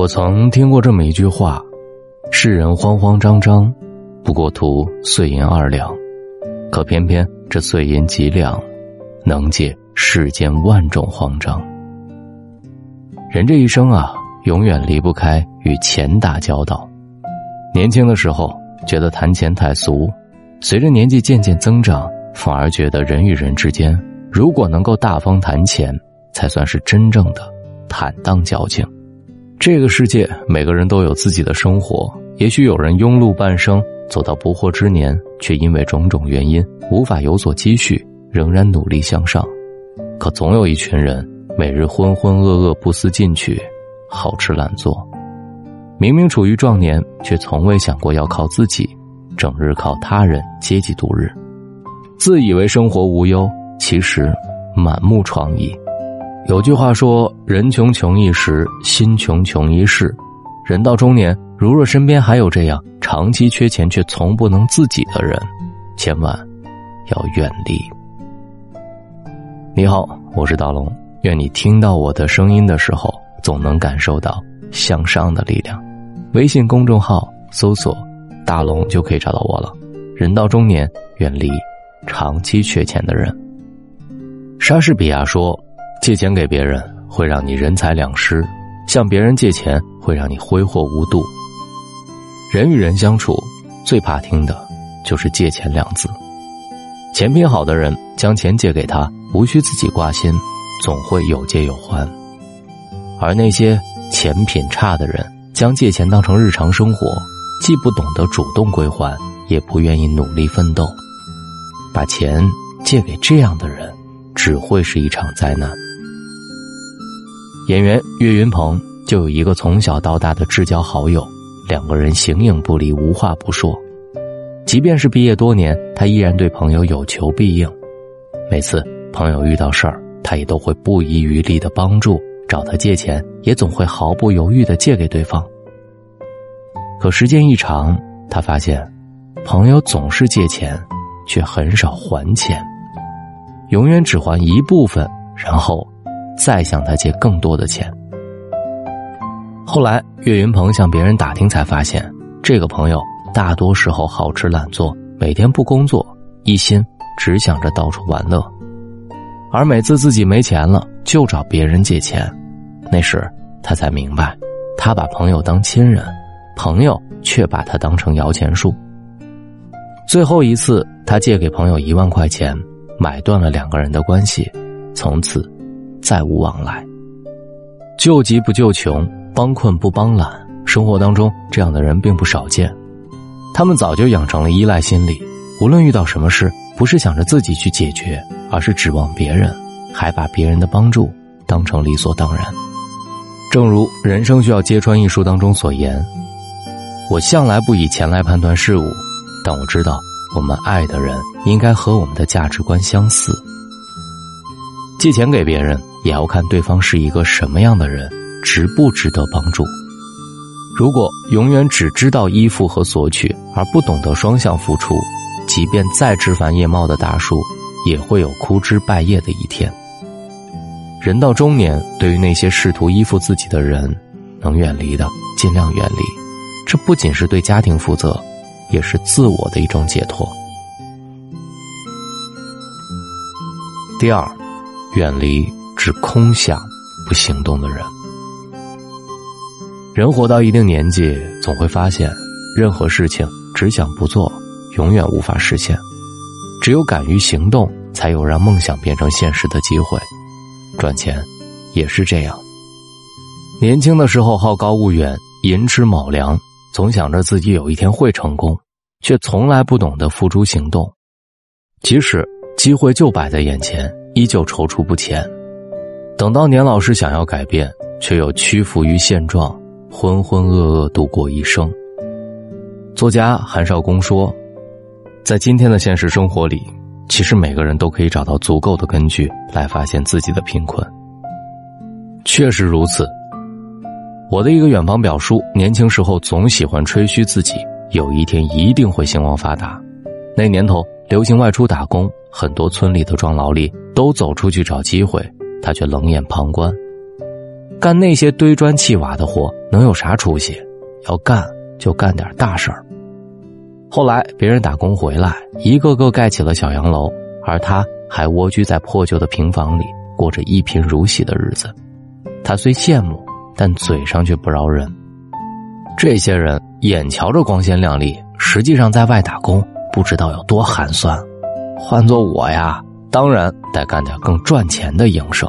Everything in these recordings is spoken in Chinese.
我曾听过这么一句话：“世人慌慌张张，不过图碎银二两，可偏偏这碎银几两，能解世间万种慌张。”人这一生啊，永远离不开与钱打交道。年轻的时候觉得谈钱太俗，随着年纪渐渐增长，反而觉得人与人之间，如果能够大方谈钱。才算是真正的坦荡矫情。这个世界，每个人都有自己的生活。也许有人庸碌半生，走到不惑之年，却因为种种原因无法有所积蓄，仍然努力向上。可总有一群人，每日浑浑噩噩，不思进取，好吃懒做。明明处于壮年，却从未想过要靠自己，整日靠他人接济度日，自以为生活无忧，其实满目疮痍。有句话说：“人穷穷一时，心穷穷一世。”人到中年，如若身边还有这样长期缺钱却从不能自己的人，千万要远离。你好，我是大龙。愿你听到我的声音的时候，总能感受到向上的力量。微信公众号搜索“大龙”就可以找到我了。人到中年，远离长期缺钱的人。莎士比亚说。借钱给别人会让你人财两失，向别人借钱会让你挥霍无度。人与人相处，最怕听的就是“借钱”两字。钱品好的人将钱借给他，无需自己挂心，总会有借有还；而那些钱品差的人，将借钱当成日常生活，既不懂得主动归还，也不愿意努力奋斗。把钱借给这样的人，只会是一场灾难。演员岳云鹏就有一个从小到大的至交好友，两个人形影不离，无话不说。即便是毕业多年，他依然对朋友有求必应。每次朋友遇到事儿，他也都会不遗余力的帮助；找他借钱，也总会毫不犹豫的借给对方。可时间一长，他发现，朋友总是借钱，却很少还钱，永远只还一部分，然后。再向他借更多的钱。后来，岳云鹏向别人打听，才发现这个朋友大多时候好吃懒做，每天不工作，一心只想着到处玩乐。而每次自己没钱了，就找别人借钱。那时他才明白，他把朋友当亲人，朋友却把他当成摇钱树。最后一次，他借给朋友一万块钱，买断了两个人的关系，从此。再无往来。救急不救穷，帮困不帮懒。生活当中这样的人并不少见，他们早就养成了依赖心理，无论遇到什么事，不是想着自己去解决，而是指望别人，还把别人的帮助当成理所当然。正如《人生需要揭穿》一书当中所言：“我向来不以钱来判断事物，但我知道，我们爱的人应该和我们的价值观相似。借钱给别人。”也要看对方是一个什么样的人，值不值得帮助。如果永远只知道依附和索取，而不懂得双向付出，即便再枝繁叶茂的大树，也会有枯枝败叶的一天。人到中年，对于那些试图依附自己的人，能远离的尽量远离。这不仅是对家庭负责，也是自我的一种解脱。第二，远离。是空想不行动的人。人活到一定年纪，总会发现，任何事情只想不做，永远无法实现。只有敢于行动，才有让梦想变成现实的机会。赚钱也是这样。年轻的时候好高骛远，寅吃卯粮，总想着自己有一天会成功，却从来不懂得付诸行动。即使机会就摆在眼前，依旧踌躇不前。等到年老时想要改变，却又屈服于现状，浑浑噩噩度过一生。作家韩少功说：“在今天的现实生活里，其实每个人都可以找到足够的根据来发现自己的贫困。”确实如此。我的一个远房表叔，年轻时候总喜欢吹嘘自己有一天一定会兴旺发达。那年头流行外出打工，很多村里的壮劳力都走出去找机会。他却冷眼旁观，干那些堆砖砌瓦的活能有啥出息？要干就干点大事儿。后来别人打工回来，一个个盖起了小洋楼，而他还蜗居在破旧的平房里，过着一贫如洗的日子。他虽羡慕，但嘴上却不饶人。这些人眼瞧着光鲜亮丽，实际上在外打工，不知道有多寒酸。换做我呀，当然得干点更赚钱的营生。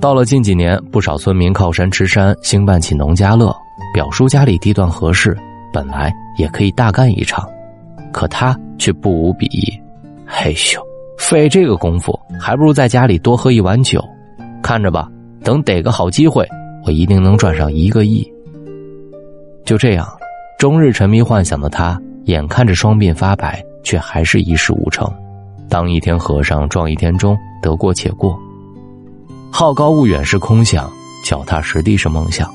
到了近几年，不少村民靠山吃山，兴办起农家乐。表叔家里地段合适。本来也可以大干一场，可他却不无鄙夷。嘿咻，费这个功夫，还不如在家里多喝一碗酒。看着吧，等逮个好机会，我一定能赚上一个亿。就这样，终日沉迷幻想的他，眼看着双鬓发白，却还是一事无成。当一天和尚撞一天钟，得过且过。好高骛远是空想，脚踏实地是梦想。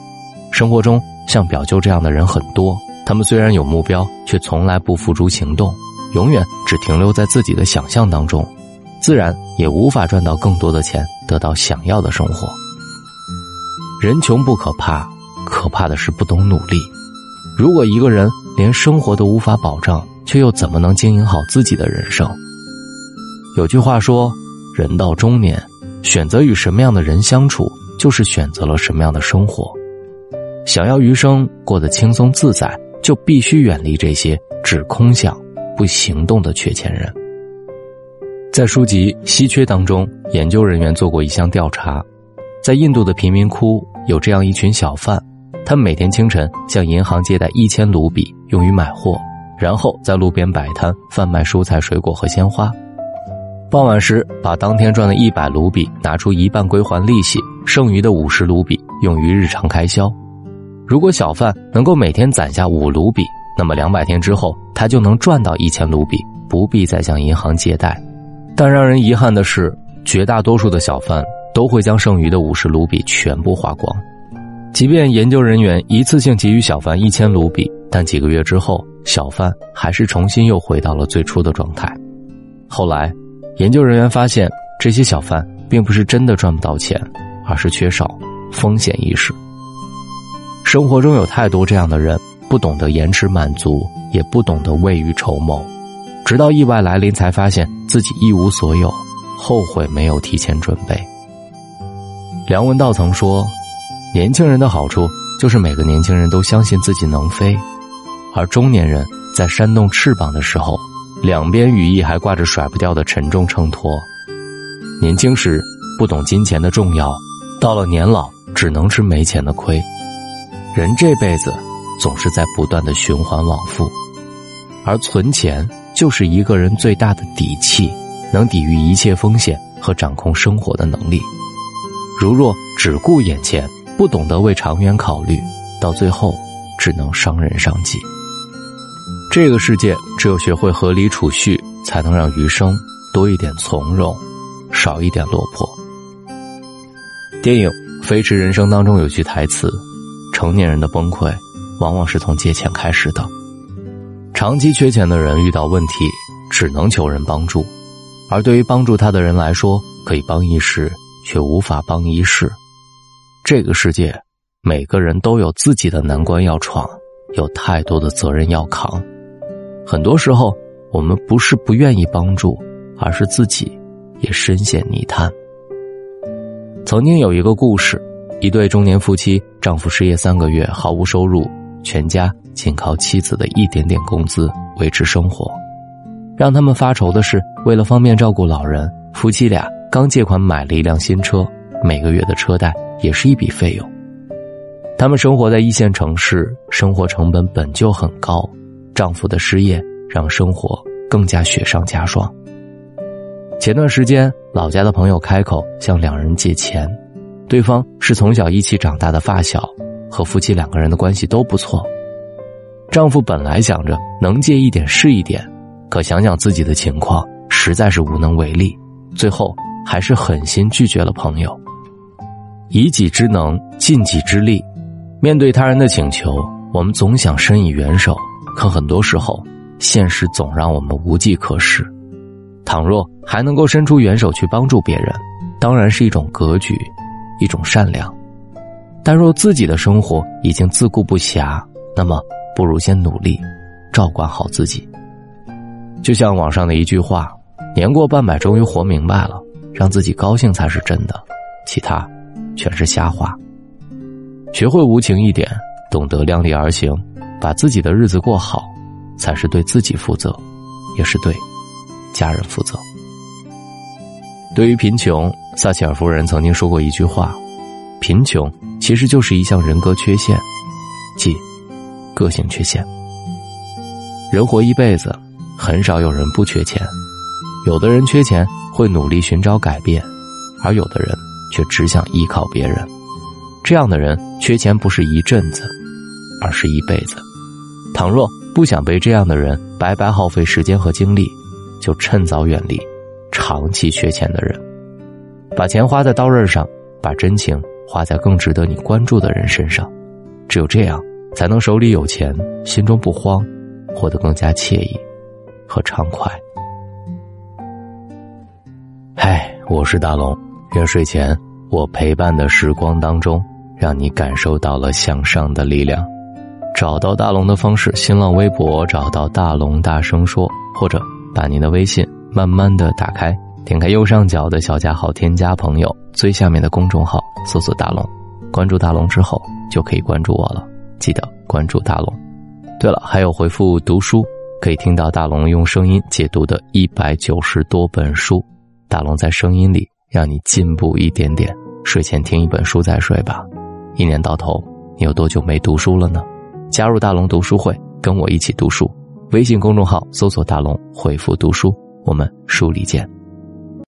生活中像表舅这样的人很多。他们虽然有目标，却从来不付诸行动，永远只停留在自己的想象当中，自然也无法赚到更多的钱，得到想要的生活。人穷不可怕，可怕的是不懂努力。如果一个人连生活都无法保障，却又怎么能经营好自己的人生？有句话说：“人到中年，选择与什么样的人相处，就是选择了什么样的生活。想要余生过得轻松自在。”就必须远离这些只空想不行动的缺钱人。在书籍《稀缺》当中，研究人员做过一项调查，在印度的贫民窟有这样一群小贩，他们每天清晨向银行借贷一千卢比用于买货，然后在路边摆摊贩卖蔬菜、水果和鲜花。傍晚时，把当天赚的一百卢比拿出一半归还利息，剩余的五十卢比用于日常开销。如果小贩能够每天攒下五卢比，那么两百天之后，他就能赚到一千卢比，不必再向银行借贷。但让人遗憾的是，绝大多数的小贩都会将剩余的五十卢比全部花光。即便研究人员一次性给予小贩一千卢比，但几个月之后，小贩还是重新又回到了最初的状态。后来，研究人员发现，这些小贩并不是真的赚不到钱，而是缺少风险意识。生活中有太多这样的人，不懂得延迟满足，也不懂得未雨绸缪，直到意外来临才发现自己一无所有，后悔没有提前准备。梁文道曾说：“年轻人的好处就是每个年轻人都相信自己能飞，而中年人在扇动翅膀的时候，两边羽翼还挂着甩不掉的沉重秤砣。年轻时不懂金钱的重要，到了年老只能吃没钱的亏。”人这辈子总是在不断的循环往复，而存钱就是一个人最大的底气，能抵御一切风险和掌控生活的能力。如若只顾眼前，不懂得为长远考虑，到最后只能伤人伤己。这个世界只有学会合理储蓄，才能让余生多一点从容，少一点落魄。电影《飞驰人生》当中有句台词。成年人的崩溃，往往是从借钱开始的。长期缺钱的人遇到问题，只能求人帮助；而对于帮助他的人来说，可以帮一时，却无法帮一世。这个世界，每个人都有自己的难关要闯，有太多的责任要扛。很多时候，我们不是不愿意帮助，而是自己也深陷泥潭。曾经有一个故事。一对中年夫妻，丈夫失业三个月，毫无收入，全家仅靠妻子的一点点工资维持生活。让他们发愁的是，为了方便照顾老人，夫妻俩刚借款买了一辆新车，每个月的车贷也是一笔费用。他们生活在一线城市，生活成本本就很高，丈夫的失业让生活更加雪上加霜。前段时间，老家的朋友开口向两人借钱。对方是从小一起长大的发小，和夫妻两个人的关系都不错。丈夫本来想着能借一点是一点，可想想自己的情况，实在是无能为力，最后还是狠心拒绝了朋友。以己之能尽己之力，面对他人的请求，我们总想伸以援手，可很多时候，现实总让我们无计可施。倘若还能够伸出援手去帮助别人，当然是一种格局。一种善良，但若自己的生活已经自顾不暇，那么不如先努力照管好自己。就像网上的一句话：“年过半百，终于活明白了，让自己高兴才是真的，其他全是瞎话。”学会无情一点，懂得量力而行，把自己的日子过好，才是对自己负责，也是对家人负责。对于贫穷，撒切尔夫人曾经说过一句话：“贫穷其实就是一项人格缺陷，即个性缺陷。”人活一辈子，很少有人不缺钱，有的人缺钱会努力寻找改变，而有的人却只想依靠别人。这样的人缺钱不是一阵子，而是一辈子。倘若不想被这样的人白白耗费时间和精力，就趁早远离长期缺钱的人，把钱花在刀刃上，把真情花在更值得你关注的人身上。只有这样，才能手里有钱，心中不慌，活得更加惬意和畅快。嗨，我是大龙，愿睡前我陪伴的时光当中。让你感受到了向上的力量。找到大龙的方式：新浪微博找到大龙大声说，或者把您的微信慢慢的打开，点开右上角的小加号，添加朋友，最下面的公众号搜索大龙，关注大龙之后就可以关注我了。记得关注大龙。对了，还有回复读书，可以听到大龙用声音解读的一百九十多本书。大龙在声音里让你进步一点点。睡前听一本书再睡吧。一年到头，你有多久没读书了。呢？加入大龙读书会，跟我一起读书。微信公众号搜索“大龙”，回复“读书”，我们书里见。